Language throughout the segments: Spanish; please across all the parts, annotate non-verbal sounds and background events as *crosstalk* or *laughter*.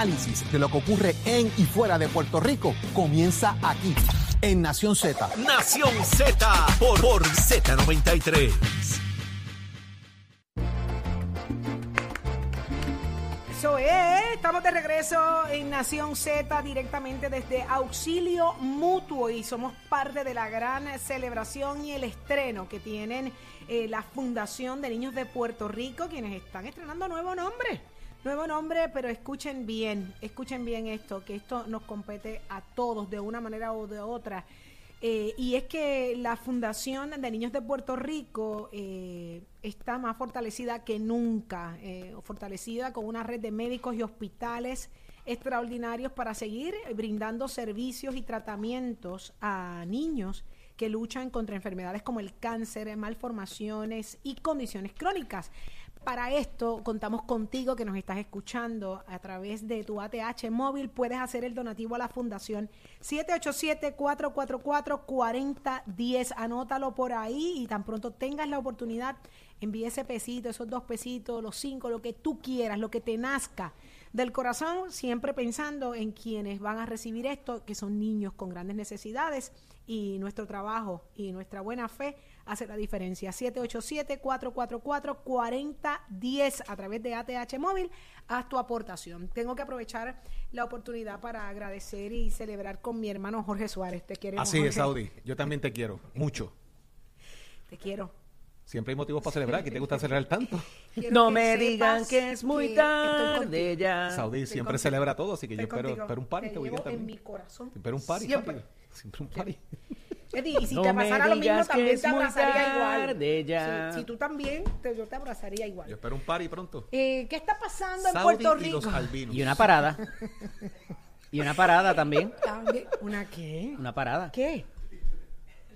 análisis de lo que ocurre en y fuera de Puerto Rico comienza aquí, en Nación Z. Nación Z por, por Z93. Eso es, estamos de regreso en Nación Z directamente desde Auxilio Mutuo y somos parte de la gran celebración y el estreno que tienen eh, la Fundación de Niños de Puerto Rico, quienes están estrenando nuevo nombre. Nuevo nombre, pero escuchen bien, escuchen bien esto, que esto nos compete a todos de una manera u de otra. Eh, y es que la Fundación de Niños de Puerto Rico eh, está más fortalecida que nunca, eh, fortalecida con una red de médicos y hospitales extraordinarios para seguir brindando servicios y tratamientos a niños que luchan contra enfermedades como el cáncer, malformaciones y condiciones crónicas. Para esto contamos contigo que nos estás escuchando a través de tu ATH móvil. Puedes hacer el donativo a la fundación 787-444-4010. Anótalo por ahí y tan pronto tengas la oportunidad, envíe ese pesito, esos dos pesitos, los cinco, lo que tú quieras, lo que te nazca del corazón, siempre pensando en quienes van a recibir esto, que son niños con grandes necesidades y nuestro trabajo y nuestra buena fe hace la diferencia. 787-444-4010 a través de ATH Móvil, haz tu aportación. Tengo que aprovechar la oportunidad para agradecer y celebrar con mi hermano Jorge Suárez. Te quiero. Así es, Saudi. Yo también te quiero, mucho. Te quiero. Siempre hay motivos para celebrar. ¿Qué te gusta celebrar tanto? no me digan que es muy tarde ya. Saudi siempre celebra todo, así que yo espero, espero, un party te este en mi corazón. Espero un party. Siempre. Siempre un party. *laughs* Eddie, y si te pasara lo mismo, también te abrazaría igual. Ya. Si, tú también, te, yo te abrazaría igual. Yo espero un party pronto. Eh, ¿Qué está pasando en Puerto Rico? Y, una parada. *laughs* y una parada también. ¿Una qué? Una parada. ¿Qué?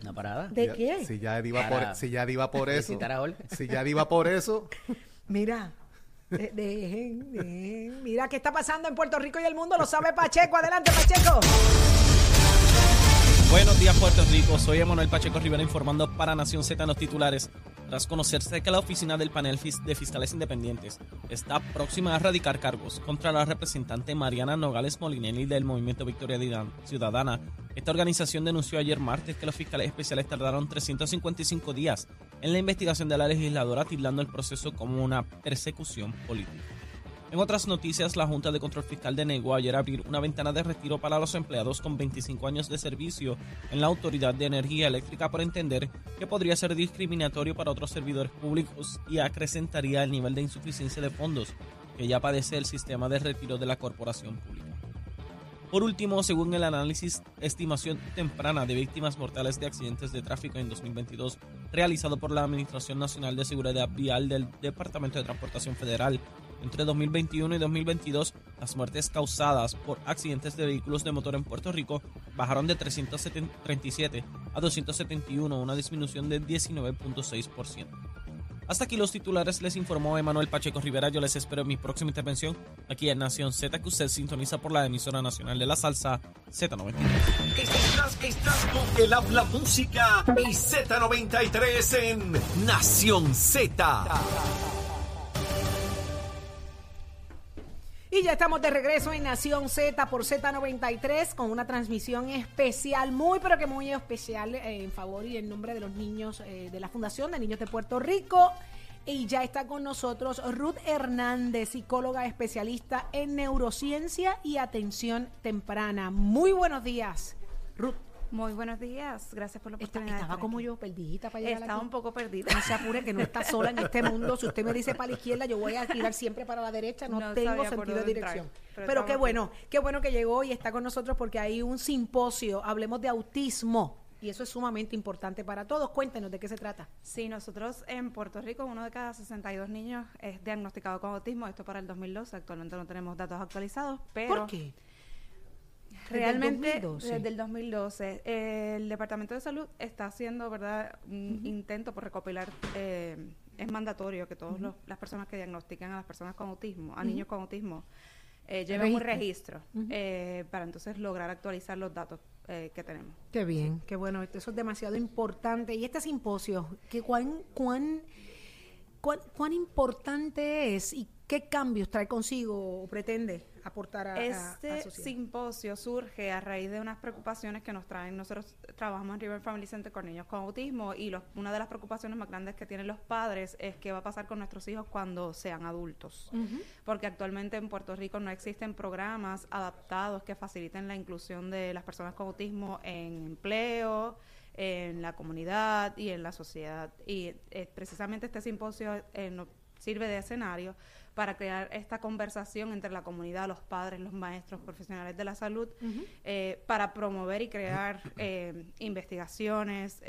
¿Una parada? ¿De qué? Si ya iba por, si ya iba por eso. A si ya iba por eso. *laughs* Mira. Dejen, dejen. Mira qué está pasando en Puerto Rico y el mundo, lo sabe Pacheco. Adelante, Pacheco. Buenos días, Puerto Rico. Soy Emanuel Pacheco Rivera informando para Nación Z en los titulares. Tras conocerse que la oficina del panel de fiscales independientes está próxima a radicar cargos contra la representante Mariana Nogales Molinelli del Movimiento Victoria Ciudadana, esta organización denunció ayer martes que los fiscales especiales tardaron 355 días en la investigación de la legisladora, tildando el proceso como una persecución política. En otras noticias, la Junta de Control Fiscal denegó ayer abrir una ventana de retiro para los empleados con 25 años de servicio en la Autoridad de Energía Eléctrica por entender que podría ser discriminatorio para otros servidores públicos y acrecentaría el nivel de insuficiencia de fondos que ya padece el sistema de retiro de la corporación pública. Por último, según el análisis estimación temprana de víctimas mortales de accidentes de tráfico en 2022 realizado por la Administración Nacional de Seguridad Vial del Departamento de Transportación Federal, entre 2021 y 2022, las muertes causadas por accidentes de vehículos de motor en Puerto Rico bajaron de 337 a 271, una disminución de 19.6%. Hasta aquí los titulares, les informó Emanuel Pacheco Rivera. Yo les espero en mi próxima intervención aquí en Nación Z, que usted sintoniza por la emisora nacional de la salsa Z93. Estás, estás con el habla música y Z93 en Nación Z. Estamos de regreso en Nación Z por Z93 con una transmisión especial, muy pero que muy especial eh, en favor y en nombre de los niños eh, de la Fundación de Niños de Puerto Rico. Y ya está con nosotros Ruth Hernández, psicóloga especialista en neurociencia y atención temprana. Muy buenos días, Ruth. Muy buenos días, gracias por la oportunidad. estaba como yo, perdidita para llegar Estaba un poco perdida. No se apure que no está sola en este mundo. Si usted me dice para la izquierda, yo voy a girar siempre para la derecha. No, tengo sentido de dirección. pero, qué bueno, qué bueno que llegó y está con nosotros porque hay un simposio, hablemos de autismo. Y eso es sumamente importante para todos. Cuéntenos de qué se trata. Sí, nosotros en Puerto Rico, uno de cada 62 niños es diagnosticado con autismo. Esto para el 2012. Actualmente no tenemos datos actualizados, pero... ¿Por qué? Realmente, desde el 2012, el Departamento de Salud está haciendo, ¿verdad?, un intento por recopilar, eh, es mandatorio que todas las personas que diagnostican a las personas con autismo, a niños con autismo, eh, lleven un registro eh, para entonces lograr actualizar los datos eh, que tenemos. Qué bien, qué bueno, eso es demasiado importante. Y este simposio, ¿qué, cuán, cuán, cuán, cuán importante es y qué cambios trae consigo o pretende aportar a Este simposio surge a raíz de unas preocupaciones que nos traen. Nosotros trabajamos en River Family Center con niños con autismo y una de las preocupaciones más grandes que tienen los padres es qué va a pasar con nuestros hijos cuando sean adultos. Porque actualmente en Puerto Rico no existen programas adaptados que faciliten la inclusión de las personas con autismo en empleo, en la comunidad y en la sociedad. Y eh, precisamente este simposio eh, sirve de escenario para crear esta conversación entre la comunidad, los padres, los maestros, profesionales de la salud, eh, para promover y crear investigaciones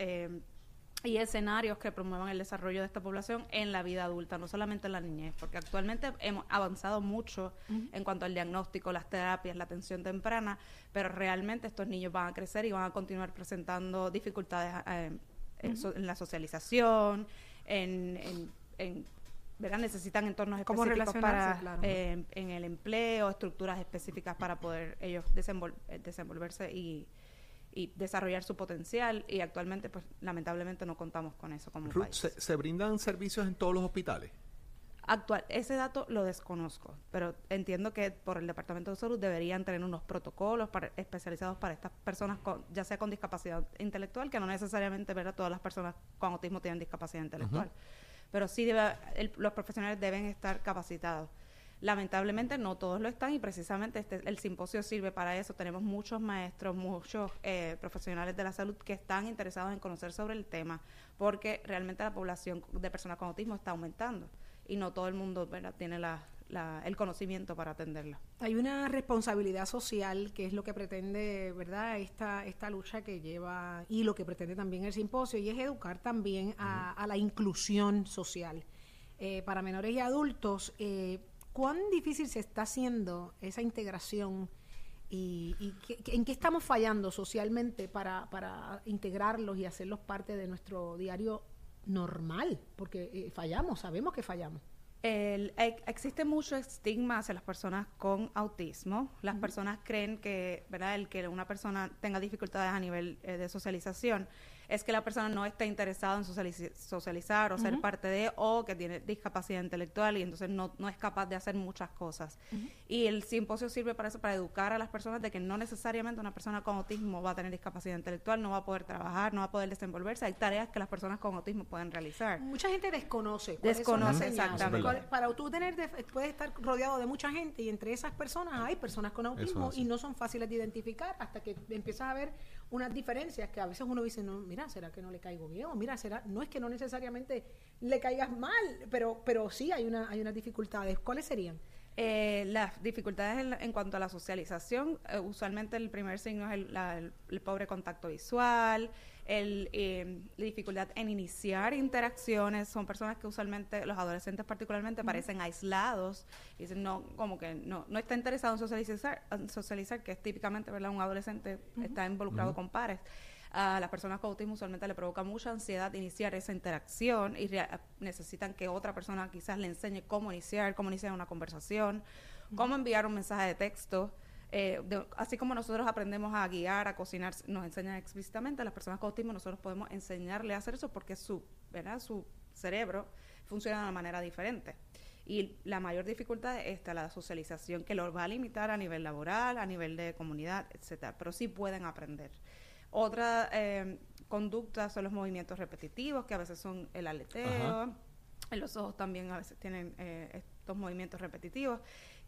y escenarios que promuevan el desarrollo de esta población en la vida adulta, no solamente en la niñez, porque actualmente hemos avanzado mucho en cuanto al diagnóstico, las terapias, la atención temprana, pero realmente estos niños van a crecer y van a continuar presentando dificultades eh, en, la socialización, en, en, ¿verdad? necesitan entornos específicos para eh, en el empleo, estructuras específicas para poder ellos eh, desenvolverse y y desarrollar su potencial y actualmente pues lamentablemente no contamos con eso como país. ¿se, brindan servicios en todos los hospitales? Actual, ese dato lo desconozco, pero entiendo que por el Departamento de Salud deberían tener unos protocolos especializados para estas personas, con, ya sea con discapacidad intelectual, que no necesariamente ¿verdad? todas las personas con autismo tienen discapacidad intelectual, pero sí debe, los profesionales deben estar capacitados. Lamentablemente no todos lo están y precisamente este, el simposio sirve para eso. Tenemos muchos maestros, muchos eh, profesionales de la salud que están interesados en conocer sobre el tema porque realmente la población de personas con autismo está aumentando y no todo el mundo tiene el conocimiento para atenderla. Hay una responsabilidad social que es lo que pretende, ¿verdad? Esta, esta lucha que lleva y lo que pretende también el simposio y es educar también a, la inclusión social. Eh, para menores y adultos, eh, ¿Cuán difícil se está haciendo esa integración y, en qué estamos fallando socialmente para, integrarlos y hacerlos parte de nuestro diario normal? Porque eh, fallamos, sabemos que fallamos. Existe mucho estigma hacia las personas con autismo. Las personas creen que, ¿verdad? El que una persona tenga dificultades a nivel eh, de socialización es que la persona no está interesada en socializar o ser parte de, o que tiene discapacidad intelectual y entonces no, no es capaz de hacer muchas cosas. Y el simposio sirve para eso, para educar a las personas de que no necesariamente una persona con autismo va a tener discapacidad intelectual, no va a poder trabajar, no va a poder desenvolverse. Hay tareas que las personas con autismo pueden realizar. Mucha gente desconoce. Desconoce, exactamente. Para tú tener, puedes estar rodeado de mucha gente y entre esas personas hay personas con autismo y no son fáciles de identificar hasta que empiezas a ver unas diferencias que a veces uno dice, no, mira, ¿será que no le caigo bien? O mira, será, no es que no necesariamente le caigas mal, pero, pero sí hay, una, hay unas dificultades. ¿Cuáles serían? Eh, las dificultades en, cuanto a la socialización, eh, usualmente el primer signo es el, pobre contacto visual, el, eh, la dificultad en iniciar interacciones. Son personas que usualmente, los adolescentes particularmente, parecen aislados. Y dicen, no, como que no, no está interesado en socializar, socializar que es típicamente, ¿verdad? Un adolescente está involucrado con pares a las personas con autismo usualmente le provoca mucha ansiedad iniciar esa interacción y necesitan que otra persona quizás le enseñe cómo iniciar, cómo iniciar una conversación, cómo enviar un mensaje de texto. Eh, así como nosotros aprendemos a guiar, a cocinar, nos enseñan explícitamente, las personas con autismo nosotros podemos enseñarle a hacer eso porque su, ¿verdad? su cerebro funciona de una manera diferente. Y la mayor dificultad es esta, la socialización, que lo va a limitar a nivel laboral, a nivel de comunidad, etcétera. Pero sí pueden aprender. Otra eh, conducta son los movimientos repetitivos, que a veces son el aleteo. En los ojos también a veces tienen eh, estos movimientos repetitivos,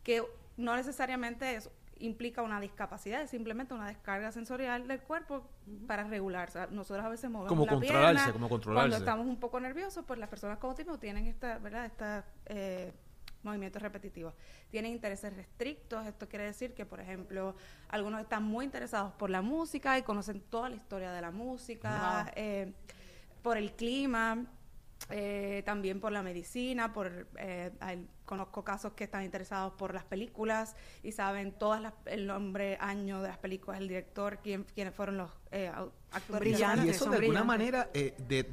que no necesariamente implica una discapacidad, es simplemente una descarga sensorial del cuerpo para regular. nosotros a veces movemos como la pierna, como controlarse. Cuando estamos un poco nerviosos, pues las personas con autismo tienen esta, ¿verdad? Esta eh, movimientos repetitivos. Tienen intereses restrictos, esto quiere decir que, por ejemplo, algunos están muy interesados por la música y conocen toda la historia de la música, eh, por el clima, eh, también por la medicina, por eh, conozco casos que están interesados por las películas y saben todas el nombre, año de las películas, el director, quién, quiénes fueron los eh, actores brillantes. Y eso de alguna manera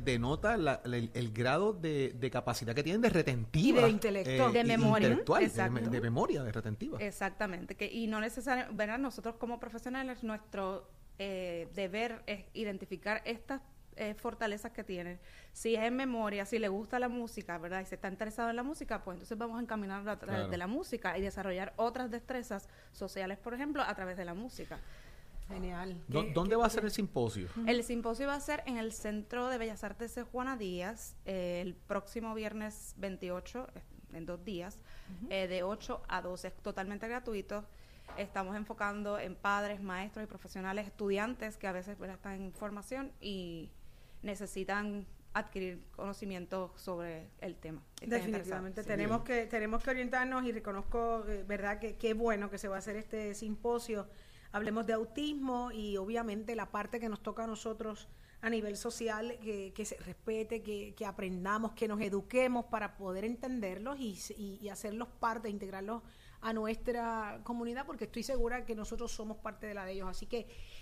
denota el, grado de, capacidad que tienen de retentiva. Y de intelecto. de memoria. de, memoria, de retentiva. Exactamente. Que, y no necesariamente, Nosotros como profesionales, nuestro deber es identificar estas eh, fortalezas que tiene. Si es en memoria, si le gusta la música, ¿verdad? Y se está interesado en la música, pues entonces vamos a encaminar a través de la música y desarrollar otras destrezas sociales, por ejemplo, a través de la música. Genial. ¿Dónde va a ser el simposio? El simposio va a ser en el Centro de Bellas Artes de Juana Díaz eh, el próximo viernes 28, en dos días, eh, de 8 a 12, es totalmente gratuito. Estamos enfocando en padres, maestros y profesionales, estudiantes que a veces están en formación y necesitan adquirir conocimiento sobre el tema. Definitivamente tenemos que tenemos que orientarnos y reconozco, eh, verdad, que qué bueno que se va a hacer este simposio. Hablemos de autismo y obviamente la parte que nos toca a nosotros a nivel social, que, se respete, que, aprendamos, que nos eduquemos para poder entenderlos y, y, hacerlos parte, integrarlos a nuestra comunidad, porque estoy segura que nosotros somos parte de la de ellos. Así que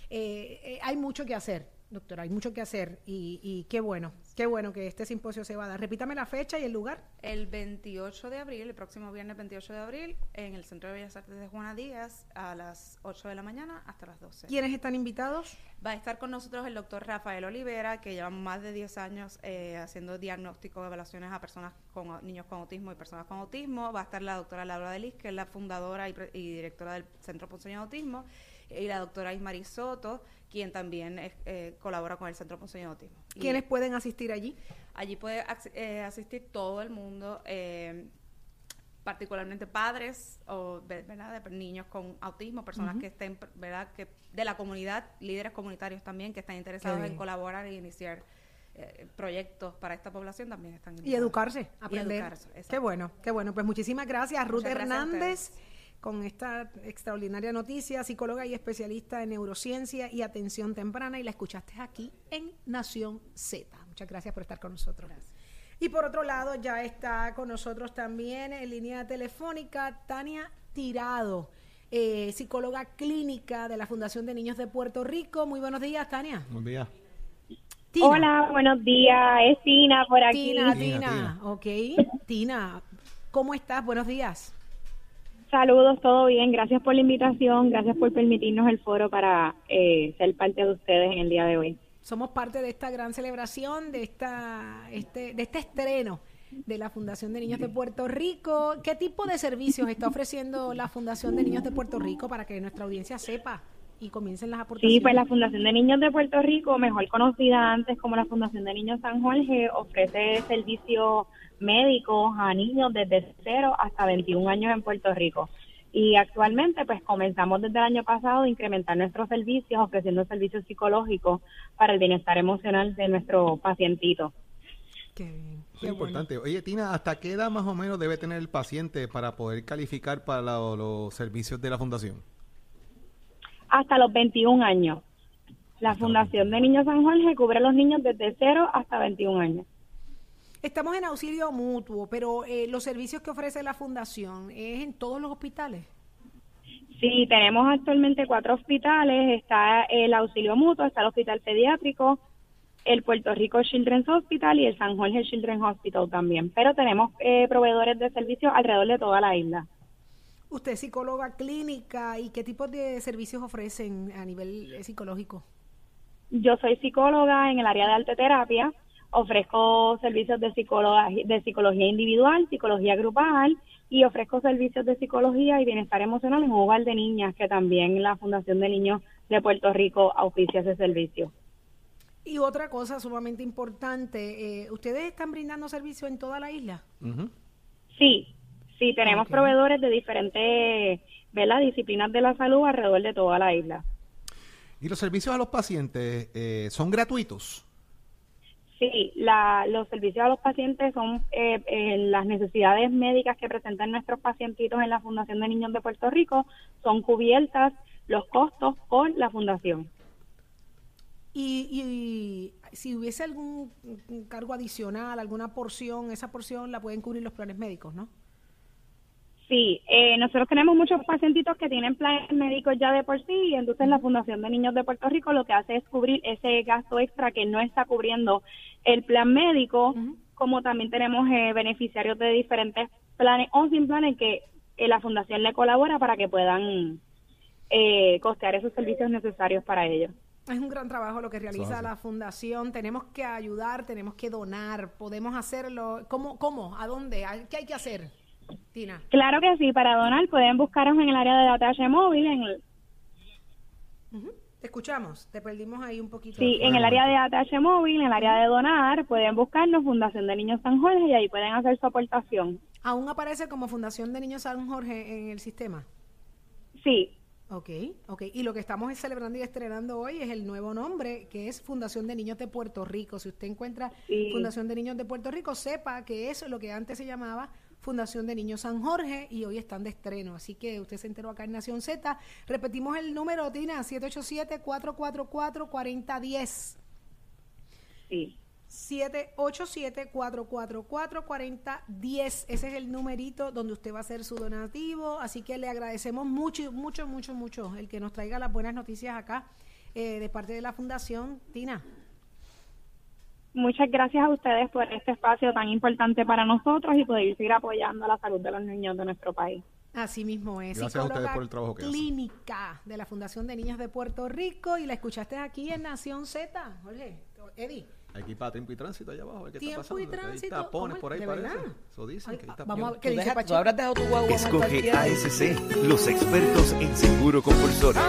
eh, eh, hay mucho que hacer, doctora, hay mucho que hacer y, y qué bueno Qué bueno que este simposio se va a dar. Repítame la fecha y el lugar. El 28 de abril, el próximo viernes 28 de abril, en el Centro de Bellas Artes de Juana Díaz, a las 8 de la mañana hasta las 12. ¿Quiénes están invitados? Va a estar con nosotros el doctor Rafael Olivera, que lleva más de 10 años eh, haciendo diagnóstico de evaluaciones a personas con niños con autismo y personas con autismo. Va a estar la doctora Laura Delis, que es la fundadora y, directora del Centro Ponceño de Autismo, y la doctora Ismaris Soto, quien también eh, colabora con el Centro Ponceño de Autismo. ¿Quiénes pueden asistir allí? Allí puede eh, asistir todo el mundo, eh, particularmente padres o ¿verdad? de niños con autismo, personas que estén, ¿verdad? que de la comunidad, líderes comunitarios también que están interesados en colaborar e iniciar proyectos para esta población también están y educarse aprender qué bueno qué bueno pues muchísimas gracias Ruth Hernández con esta extraordinaria noticia, psicóloga y especialista en neurociencia y atención temprana, y la escuchaste aquí en Nación Z. Muchas gracias por estar con nosotros. Y por otro lado, ya está con nosotros también en línea telefónica Tania Tirado, eh, psicóloga clínica de la Fundación de Niños de Puerto Rico. Muy buenos días, Tania. Buenos días. Hola, buenos días. Es Tina por aquí. Tina, Tina, ok. Tina, ¿cómo estás? Buenos días. Saludos, todo bien. Gracias por la invitación. Gracias por permitirnos el foro para eh, ser parte de ustedes en el día de hoy. Somos parte de esta gran celebración, de, esta, este, de este estreno de la Fundación de Niños de Puerto Rico. ¿Qué tipo de servicios está ofreciendo la Fundación de Niños de Puerto Rico para que nuestra audiencia sepa y comiencen las aportaciones? Sí, pues la Fundación de Niños de Puerto Rico, mejor conocida antes como la Fundación de Niños San Jorge, ofrece servicios médicos a niños desde 0 hasta 21 años en Puerto Rico. Y actualmente, pues comenzamos desde el año pasado a incrementar nuestros servicios, ofreciendo servicios psicológicos para el bienestar emocional de nuestro pacientito. Qué bien. Qué importante. Oye, Tina, ¿hasta qué edad más o menos debe tener el paciente para poder calificar para los servicios de la fundación? Hasta los 21 años. La Fundación de Niños San Jorge cubre a los niños desde 0 hasta 21 años. Estamos en auxilio mutuo, pero eh, los servicios que ofrece la fundación es en todos los hospitales. Sí, tenemos actualmente cuatro hospitales. Está el auxilio mutuo, está el hospital pediátrico, el Puerto Rico Children's Hospital y el San Jorge Children's Hospital también. Pero tenemos eh, proveedores de servicios alrededor de toda la isla. Usted es psicóloga clínica y qué tipo de servicios ofrecen a nivel eh, psicológico? Yo soy psicóloga en el área de arte terapia ofrezco servicios de psicología, de psicología individual, psicología grupal y ofrezco servicios de psicología y bienestar emocional en un hogar de niñas que también la Fundación de Niños de Puerto Rico auspicia ese servicio. Y otra cosa sumamente importante, eh, ¿ustedes están brindando servicio en toda la isla? Sí, sí, tenemos proveedores de diferentes disciplinas de la salud alrededor de toda la isla. ¿Y los servicios a los pacientes eh, son gratuitos? Sí, la, los servicios a los pacientes son eh, eh, las necesidades médicas que presentan nuestros pacientitos en la Fundación de Niños de Puerto Rico, son cubiertas los costos por la Fundación. Y, y, si hubiese algún cargo adicional, alguna porción, esa porción la pueden cubrir los planes médicos, ¿no? Sí, eh, nosotros tenemos muchos pacientitos que tienen planes médicos ya de por sí y entonces la Fundación de Niños de Puerto Rico lo que hace es cubrir ese gasto extra que no está cubriendo el plan médico, como también tenemos eh, beneficiarios de diferentes planes o sin planes que eh, la Fundación le colabora para que puedan costear esos servicios necesarios para ellos. Es un gran trabajo lo que realiza la fundación. Tenemos que ayudar, tenemos que donar, podemos hacerlo. ¿Cómo? ¿Cómo? ¿A dónde? ¿Qué hay que hacer, Tina? Claro que sí, para donar pueden buscarnos en el área de datalle móvil. En el... Te escuchamos, te perdimos ahí un poquito. Sí, en el área de ATH móvil, en el área de donar, pueden buscarnos Fundación de Niños San Jorge y ahí pueden hacer su aportación. ¿Aún aparece como Fundación de Niños San Jorge en el sistema? Sí. Ok, ok. Y lo que estamos celebrando y estrenando hoy es el nuevo nombre, que es Fundación de Niños de Puerto Rico. Si usted encuentra Fundación de Niños de Puerto Rico, sepa que eso es lo que antes se llamaba Fundación de Niños San Jorge y hoy están de estreno. Así que usted se enteró acá en Nación Z. Repetimos el número, Tina, 787-444-4010. Sí. 787-444-4010. Ese es el numerito donde usted va a hacer su donativo. Así que le agradecemos mucho, mucho, mucho, mucho el que nos traiga las buenas noticias acá eh, de parte de la Fundación. Tina. Muchas gracias a ustedes por este espacio tan importante para nosotros y poder seguir apoyando la salud de los niños de nuestro país. Así mismo es. Gracias a ustedes por el trabajo que Clínica de la Fundación de Niños de Puerto Rico y la escuchaste aquí en Nación Z. Jorge, Eddie. Aquí para tiempo y tránsito allá abajo. ¿qué tiempo está pasando? y tránsito. Hay tapones por ahí, parece. Eso dicen que está Vamos a, ¿qué ¿Tú, dice Pacheco? tú habrás dejado tu guagua Escoge ASC, los expertos en seguro compulsorio.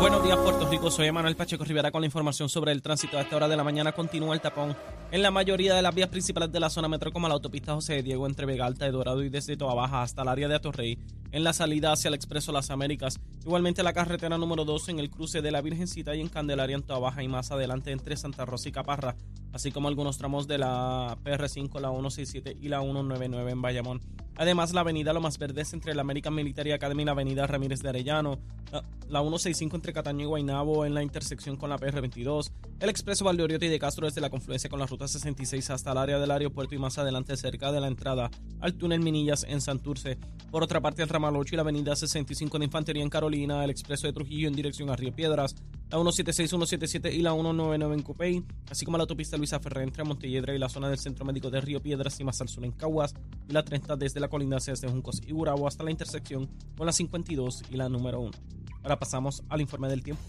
Buenos días, Puerto Rico. Soy Manuel Pacheco Rivera con la información sobre el tránsito. A esta hora de la mañana continúa el tapón en la mayoría de las vías principales de la zona metro, como la autopista José de Diego entre Vega Alta y Dorado y desde Toa Baja hasta el área de Atorrey, en la salida hacia el Expreso Las Américas. Igualmente la carretera número 2 en el cruce de la Virgencita y en Candelaria en Toa Baja y más adelante entre Santa Rosa y Caparra, así como algunos tramos de la PR5, la 167 y la 199 en Bayamón. Además, la avenida Lo Más Verdes entre la American Military Academy y la avenida Ramírez de Arellano, la, la 165 entre Cataño y Guaynabo en la intersección con la PR22, el expreso Valdeoriotti de Castro desde la confluencia con la ruta 66 hasta el área del aeropuerto y más adelante cerca de la entrada al túnel Minillas en Santurce. Por otra parte, el ramal 8 y la avenida 65 de Infantería en Carolina, el expreso de Trujillo en dirección a Río Piedras, la 176, 177 y la 199 en Cupey, así como la autopista Luisa Ferrer entre Montelledra y la zona del Centro Médico de Río Piedras y más al sur en Caguas, y la 30 desde la colindancia desde Juncos y Gurabo hasta la intersección con la 52 y la número 1. Ahora pasamos al informe del tiempo.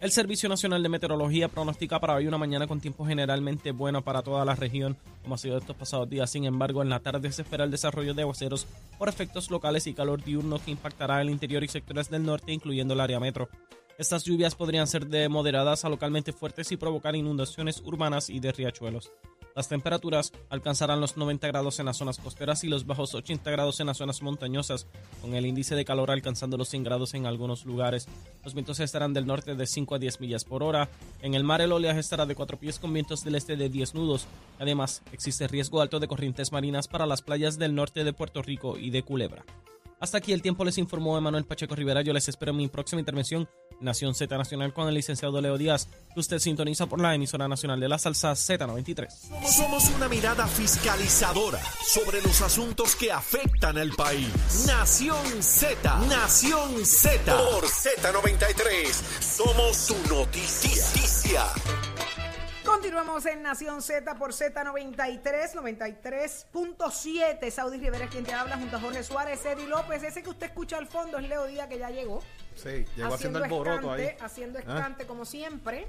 El Servicio Nacional de Meteorología pronostica para hoy una mañana con tiempo generalmente bueno para toda la región, como ha sido estos pasados días. Sin embargo, en la tarde se espera el desarrollo de aguaceros por efectos locales y calor diurno que impactará el interior y sectores del norte, incluyendo el área metro. Estas lluvias podrían ser de moderadas a localmente fuertes y provocar inundaciones urbanas y de riachuelos. Las temperaturas alcanzarán los 90 grados en las zonas costeras y los bajos 80 grados en las zonas montañosas, con el índice de calor alcanzando los 100 grados en algunos lugares. Los vientos estarán del norte de 5 a 10 millas por hora. En el mar el oleaje estará de 4 pies con vientos del este de 10 nudos. Además, existe riesgo alto de corrientes marinas para las playas del norte de Puerto Rico y de Culebra. Hasta aquí el tiempo les informó Emanuel Pacheco Rivera. Yo les espero en mi próxima intervención, Nación Z Nacional, con el licenciado Leo Díaz, que usted sintoniza por la emisora nacional de la salsa Z93. Somos una mirada fiscalizadora sobre los asuntos que afectan al país. Nación Z, Nación Z. Por Z93, somos su noticia. Continuamos en Nación Z por Z93, 93.7. Saudi Rivera es quien te habla junto a Jorge Suárez, Eddie López. Ese que usted escucha al fondo es Leo Díaz, que ya llegó. Sí, llegó haciendo, el boroto ahí. Haciendo ¿Ah? escante como siempre.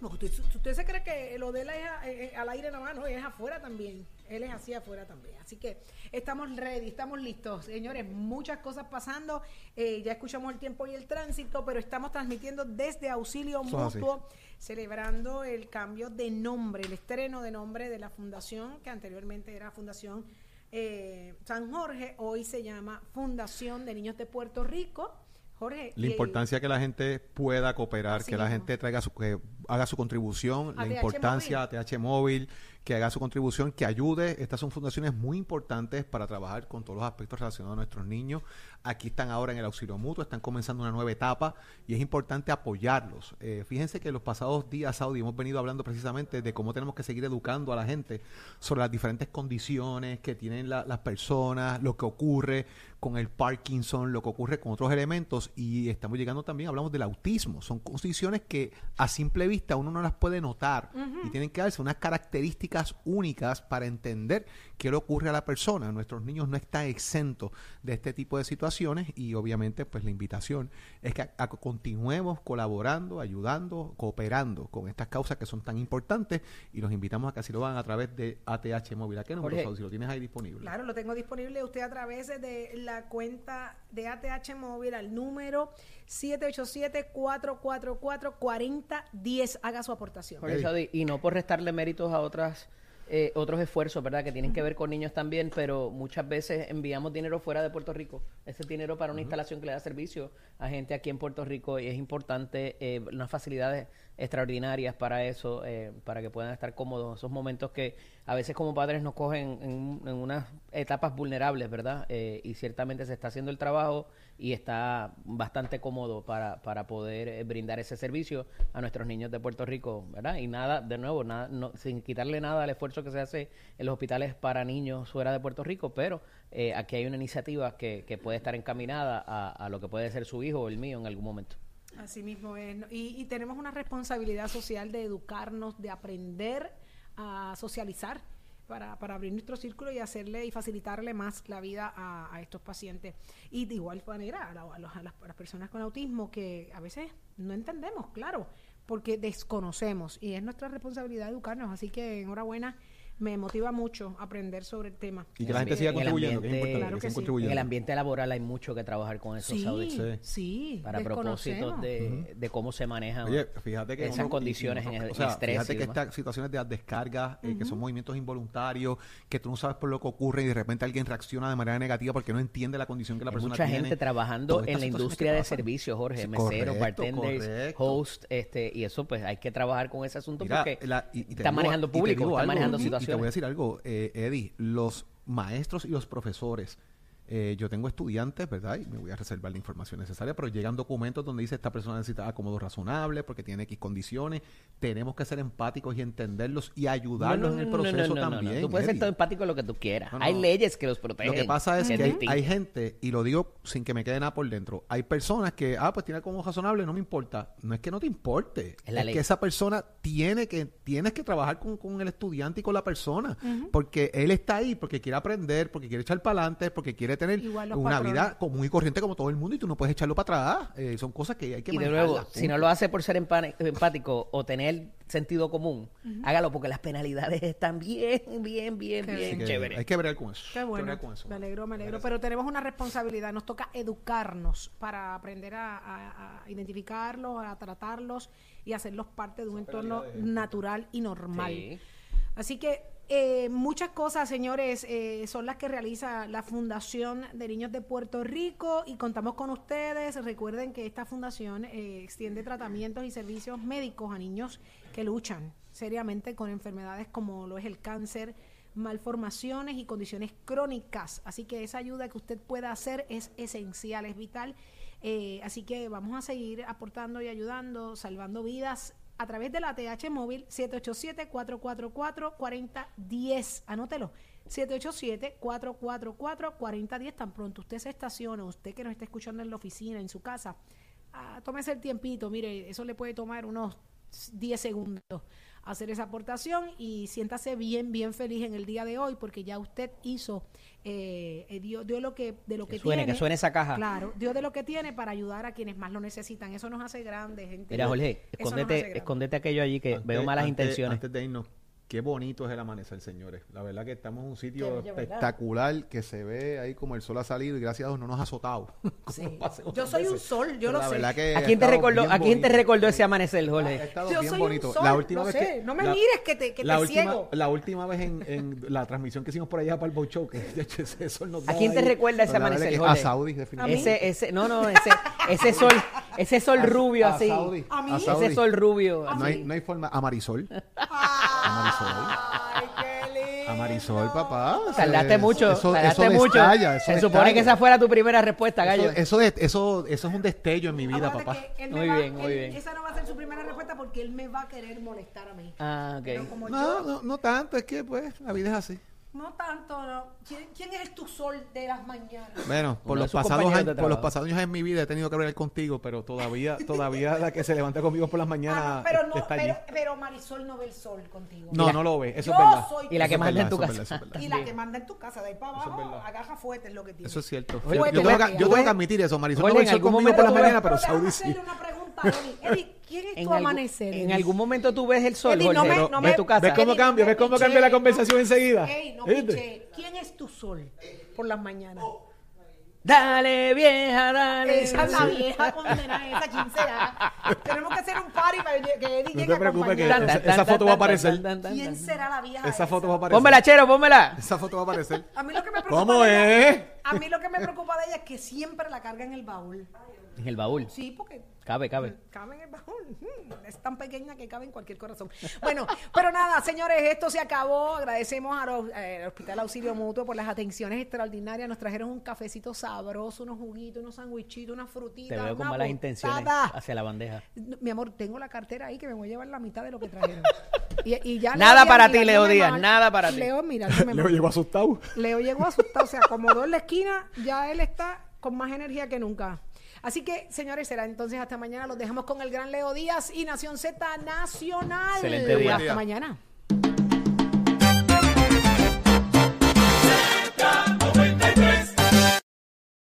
Usted, usted, se cree que lo de él es eh, al aire nada más, no, es afuera también. Él es así afuera también. Así que estamos ready, estamos listos. Señores, muchas cosas pasando. Eh, ya escuchamos el tiempo y el tránsito, pero estamos transmitiendo desde Auxilio Mutuo, celebrando el cambio de nombre, el estreno de nombre de la fundación, que anteriormente era Fundación eh, San Jorge, hoy se llama Fundación de Niños de Puerto Rico. Jorge. La importancia que la gente pueda cooperar, que la mismo. gente traiga su, que haga su contribución, A la TH importancia a TH Móvil, que haga su contribución, que ayude. Estas son fundaciones muy importantes para trabajar con todos los aspectos relacionados a nuestros niños. Aquí están ahora en el auxilio mutuo, están comenzando una nueva etapa y es importante apoyarlos. Eh, fíjense que los pasados días, Saudi, hemos venido hablando precisamente de cómo tenemos que seguir educando a la gente sobre las diferentes condiciones que tienen la- las personas, lo que ocurre con el Parkinson, lo que ocurre con otros elementos y estamos llegando también, hablamos del autismo. Son condiciones que a simple vista uno no las puede notar y tienen que darse unas características únicas para entender qué le ocurre a la persona. Nuestros niños no están exentos de este tipo de situaciones y obviamente pues la invitación es que continuemos colaborando, ayudando, cooperando con estas causas que son tan importantes y los invitamos a que así lo hagan a través de ATH Móvil. ¿A qué número, si lo tienes ahí disponible? Claro, lo tengo disponible usted a través de la cuenta de ATH Móvil al número 787-444-4010. Haga su aportación. y no por restarle méritos a otras eh, otros esfuerzos, ¿verdad? Que tienen que ver con niños también, pero muchas veces enviamos dinero fuera de Puerto Rico. Ese dinero para una instalación que le da servicio a gente aquí en Puerto Rico y es importante eh, unas facilidades extraordinarias para eso, eh, para que puedan estar cómodos. Esos momentos que a veces como padres nos cogen en, unas etapas vulnerables, ¿verdad? Eh, y ciertamente se está haciendo el trabajo y está bastante cómodo para, para poder eh, brindar ese servicio a nuestros niños de Puerto Rico, ¿verdad? Y nada, de nuevo, nada, sin quitarle nada al esfuerzo que se hace en los hospitales para niños fuera de Puerto Rico, pero aquí hay una iniciativa que, que puede estar encaminada a, a lo que puede ser su hijo o el mío en algún momento. Así mismo es. Y, tenemos una responsabilidad social de educarnos, de aprender a socializar para, para abrir nuestro círculo y hacerle y facilitarle más la vida a, estos pacientes. Y de igual manera a, las, a las personas con autismo que a veces no entendemos, claro, porque desconocemos y es nuestra responsabilidad educarnos. Así que enhorabuena me motiva mucho aprender sobre el tema. Y que la gente siga contribuyendo, En el ambiente laboral hay mucho que trabajar con esos sí, Sí, Para propósitos de, de, cómo se manejan fíjate que esas condiciones en el estrés. Fíjate que estas situaciones de descarga, eh, que son movimientos involuntarios, que tú no sabes por lo que ocurre y de repente alguien reacciona de manera negativa porque no entiende la condición que la persona tiene. Mucha gente trabajando en la industria de servicios, Jorge, mesero, bartenders, host, este, y eso pues hay que trabajar con ese asunto porque está manejando público, está manejando situaciones te voy a decir algo, eh, Eddie, los maestros y los profesores eh, yo tengo estudiantes, ¿verdad? Y me voy a reservar la información necesaria, pero llegan documentos donde dice esta persona necesita acomodo razonable porque tiene X condiciones. Tenemos que ser empáticos y entenderlos y ayudarlos en el proceso también. Tú puedes ser todo empático lo que tú quieras. Hay leyes que los protegen. Lo que pasa es que hay, gente, y lo digo sin que me quede nada por dentro, hay personas que, ah, pues tiene acomodo razonable, no me importa. No es que no te importe, es, que esa persona tiene que, tienes que trabajar con, con el estudiante y con la persona, porque él está ahí porque quiere aprender, porque quiere echar para adelante, porque quiere tener una vida común y corriente como todo el mundo y tú no puedes echarlo para atrás. Eh, son cosas que hay que Y de nuevo, si no lo hace por ser empático o tener sentido común, hágalo porque las penalidades están bien, bien, bien, bien chéveres. Hay que ver con eso. Qué bueno. Me alegro, me alegro. Pero tenemos una responsabilidad. Nos toca educarnos para aprender a, identificarlos, a tratarlos y hacerlos parte de un entorno natural y normal. Así que eh, muchas cosas, señores, eh, son las que realiza la Fundación de Niños de Puerto Rico y contamos con ustedes. Recuerden que esta fundación eh, extiende tratamientos y servicios médicos a niños que luchan seriamente con enfermedades como lo es el cáncer, malformaciones y condiciones crónicas. Así que esa ayuda que usted pueda hacer es esencial, es vital. así que vamos a seguir aportando y ayudando, salvando vidas a través de la TH móvil 787-444-4010. Anótelo. 787-444-4010. Tan pronto usted se estaciona, usted que nos está escuchando en la oficina, en su casa, ah, tómese el tiempito. Mire, eso le puede tomar unos 10 segundos hacer esa aportación y siéntase bien, bien feliz en el día de hoy porque ya usted hizo, eh, eh dio, dio, lo que, de lo que, suene, tiene. Que suene esa caja. Claro, dio de lo que tiene para ayudar a quienes más lo necesitan. Eso nos hace grandes, gente. Mira, Jorge, escondete, escondete aquello allí que veo malas intenciones. Antes de irnos, Qué bonito es el amanecer, señores. La verdad que estamos en un sitio espectacular que se ve ahí como el sol ha salido y gracias a Dios no nos ha azotado. *laughs* Yo soy un sol, yo lo sé. ¿A quién te recordó, ¿a quién te recordó ese amanecer, Jorge? yo bien soy bonito. Un sol, la última vez que, no me mires que te, que la te última, ciego. La última vez en, en, la transmisión que hicimos por allá para el que *laughs* ese sol nos ¿A quién te recuerda ese amanecer, Jorge? A Saudi, definitivamente. Ese, ese, no, no, ese, ese *laughs* sol, ese sol rubio así. A Saudi. Ese sol rubio. No hay, no hay forma. A Marisol. *laughs* A Marisol. A Marisol, papá. Tardaste mucho, eso, tardaste mucho. Se supone que esa fuera tu primera respuesta, Gallo. Eso, eso, eso, eso es un destello en mi vida, papá. Muy bien, muy bien. Esa no va a ser su primera respuesta porque él me va a querer molestar a mí. Ah, ok. no, no, no tanto, es que pues la vida es así. No tanto, no. ¿Quién, quién es tu sol de las mañanas? Bueno, por los, pasados años, por los pasados años en mi vida he tenido que hablar contigo, pero todavía, *laughs* todavía la que se levanta conmigo por las mañanas Ah, no, pero, no, está allí. pero, pero Marisol no ve el sol contigo. No, la- no lo ve, eso Yo es verdad. soy Y la que es manda en tu es casa. verdad, eso es verdad. Y la que manda en tu casa, de ahí para es abajo, verdad. agaja fuerte es lo que tiene. Eso es cierto. Oye, yo, tengo que, yo tú tengo ves- que admitir eso. Marisol Oye, no ve el sol conmigo por las mañanas, pero Saudi sí. una pregunta, *laughs* Eddie. Eddie, ¿quién es En, tu algún- amanecer? en algún momento tú ves el sol, Eddie, no Jorge, me- pero no ves me- tu casa. ¿Ves cómo Eddie, cambia? no ¿Ves me cómo cambia la conversación no- enseguida? Ey, no. ¿Quién es tu sol por las mañanas? Dale, vieja, dale. Esa es la vieja condenada, esa quién será. *laughs* Tenemos que hacer un party para que Eddie No llegue te a preocupes que esa- esa foto va a aparecer. ¿Quién será la vieja Esa foto va a aparecer. Pónmela, chero, pónmela. Esa foto va a aparecer. A mí lo que me preocupa ¿Cómo de ella- es? A mí lo que me preocupa de ella es que siempre la carga en el baúl. En el baúl. Sí, porque Cabe, cabe. cabe en el baúl. Mm, Es tan pequeña que cabe en cualquier corazón. Bueno, pero nada, señores, esto se acabó. Agradecemos eh, al Hospital Auxilio Mutuo por las atenciones extraordinarias. Nos trajeron un cafecito sabroso, unos juguitos, unos sandwichitos, unas frutitas. Te veo con malas intenciones botada. hacia la bandeja. No, Mi amor, tengo la cartera ahí que me voy a llevar la mitad de lo que trajeron. Y, y ya *laughs* Nada Leo para Díaz ti, Leo Díaz, mal. nada para ti. Leo, mirándome *laughs* Leo mal. llegó asustado. Leo llegó asustado, se acomodó en la esquina, ya él está con más energía que nunca. Así que, señores, será entonces hasta mañana. Los dejamos con el gran Leo Díaz y Nación Z Nacional. Excelente día. Hasta mañana.